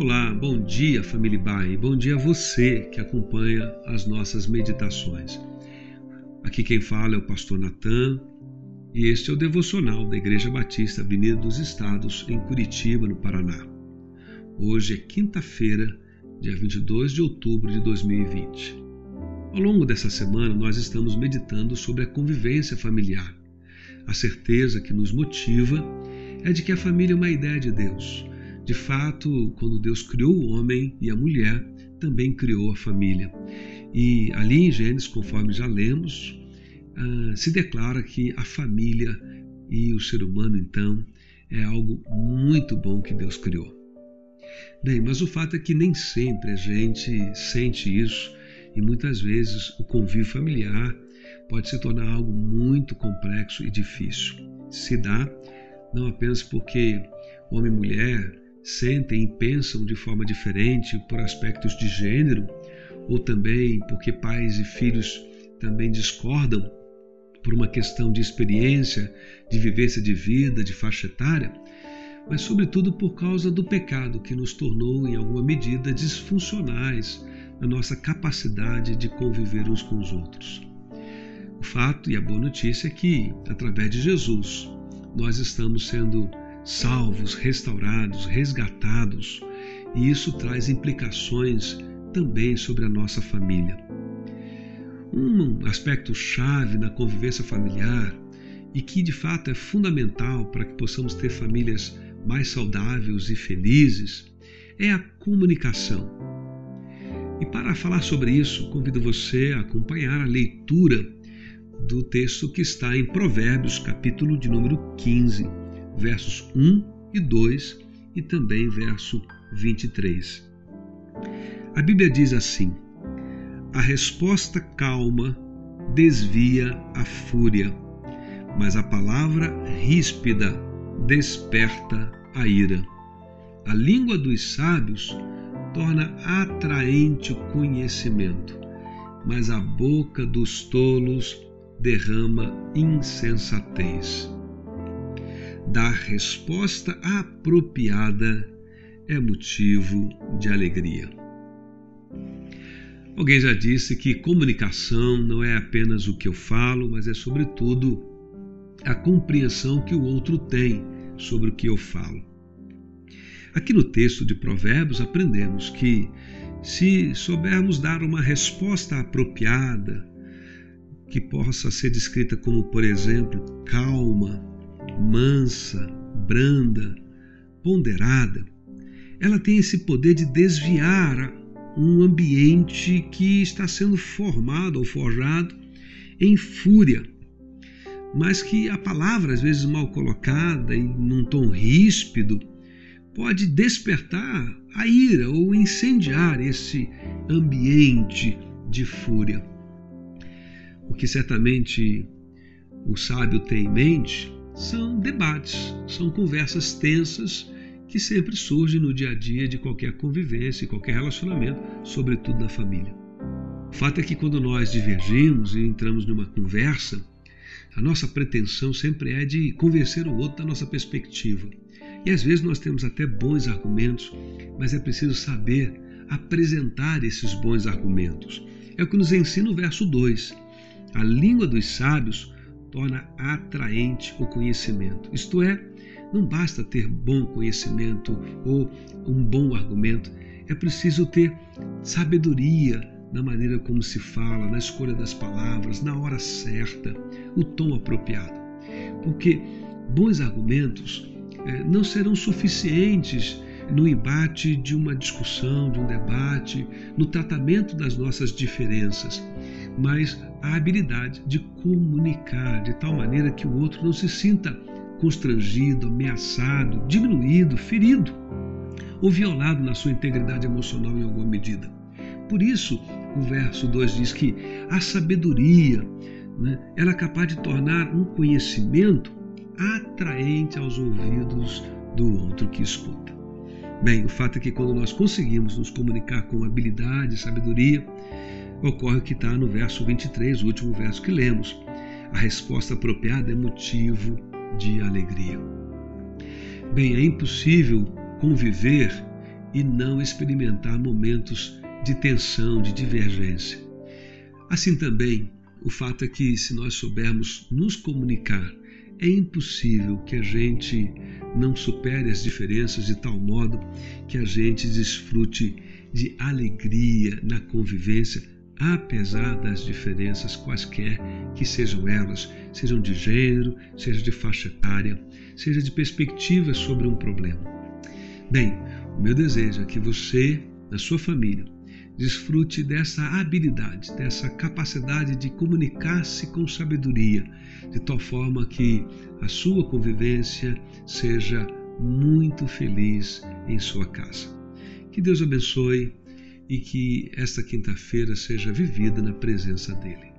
Olá, bom dia família Bai, bom dia a você que acompanha as nossas meditações. Aqui quem fala é o pastor Natan e este é o devocional da Igreja Batista Avenida dos Estados em Curitiba, no Paraná. Hoje é quinta-feira, dia 22 de outubro de 2020. Ao longo dessa semana nós estamos meditando sobre a convivência familiar, a certeza que nos motiva é de que a família é uma ideia de Deus. De fato, quando Deus criou o homem e a mulher, também criou a família. E ali em Gênesis, conforme já lemos, ah, se declara que a família e o ser humano, então, é algo muito bom que Deus criou. Bem, mas o fato é que nem sempre a gente sente isso e muitas vezes o convívio familiar pode se tornar algo muito complexo e difícil. Se dá não apenas porque homem e mulher sentem e pensam de forma diferente por aspectos de gênero, ou também porque pais e filhos também discordam por uma questão de experiência, de vivência de vida, de faixa etária, mas sobretudo por causa do pecado que nos tornou, em alguma medida, disfuncionais na nossa capacidade de conviver uns com os outros. O fato e a boa notícia é que, através de Jesus, nós estamos sendo salvos, restaurados, resgatados, e isso traz implicações também sobre a nossa família. Um aspecto chave na convivência familiar e que de fato é fundamental para que possamos ter famílias mais saudáveis e felizes é a comunicação. E para falar sobre isso, convido você a acompanhar a leitura do texto que está em Provérbios, capítulo de número 15, versos 1 e 2 e também verso 23. A Bíblia diz assim: A resposta calma desvia a fúria, mas a palavra ríspida desperta a ira. A língua dos sábios torna atraente o conhecimento, mas a boca dos tolos derrama insensatez. Dar resposta apropriada é motivo de alegria. Alguém já disse que comunicação não é apenas o que eu falo, mas é, sobretudo, a compreensão que o outro tem sobre o que eu falo. Aqui no texto de Provérbios aprendemos que, se soubermos dar uma resposta apropriada, que possa ser descrita como, por exemplo, calma, mansa, branda, ponderada, ela tem esse poder de desviar um ambiente que está sendo formado ou forjado em fúria, mas que a palavra, às vezes mal colocada e num tom ríspido, pode despertar a ira ou incendiar esse ambiente de fúria. O que certamente o sábio tem em mente são debates, são conversas tensas que sempre surgem no dia a dia de qualquer convivência qualquer relacionamento, sobretudo na família. O fato é que quando nós divergimos e entramos numa conversa, a nossa pretensão sempre é de convencer o outro da nossa perspectiva. E às vezes nós temos até bons argumentos, mas é preciso saber apresentar esses bons argumentos. É o que nos ensina o verso 2. A língua dos sábios torna atraente o conhecimento. Isto é, não basta ter bom conhecimento ou um bom argumento, é preciso ter sabedoria na maneira como se fala, na escolha das palavras, na hora certa, o tom apropriado. Porque bons argumentos eh, não serão suficientes no embate de uma discussão, de um debate, no tratamento das nossas diferenças mas a habilidade de comunicar de tal maneira que o outro não se sinta constrangido, ameaçado, diminuído, ferido ou violado na sua integridade emocional em alguma medida. Por isso, o verso 2 diz que a sabedoria né, ela é capaz de tornar um conhecimento atraente aos ouvidos do outro que escuta. Bem, o fato é que quando nós conseguimos nos comunicar com habilidade sabedoria, ocorre o que está no verso 23, o último verso que lemos. A resposta apropriada é motivo de alegria. Bem, é impossível conviver e não experimentar momentos de tensão, de divergência. Assim também, o fato é que, se nós soubermos nos comunicar, é impossível que a gente não supere as diferenças de tal modo que a gente desfrute de alegria na convivência, apesar das diferenças quaisquer que sejam elas, sejam de gênero, seja de faixa etária, seja de perspectiva sobre um problema. Bem, o meu desejo é que você, na sua família, desfrute dessa habilidade, dessa capacidade de comunicar-se com sabedoria, de tal forma que a sua convivência seja muito feliz em sua casa. Que Deus abençoe e que esta quinta-feira seja vivida na presença dEle.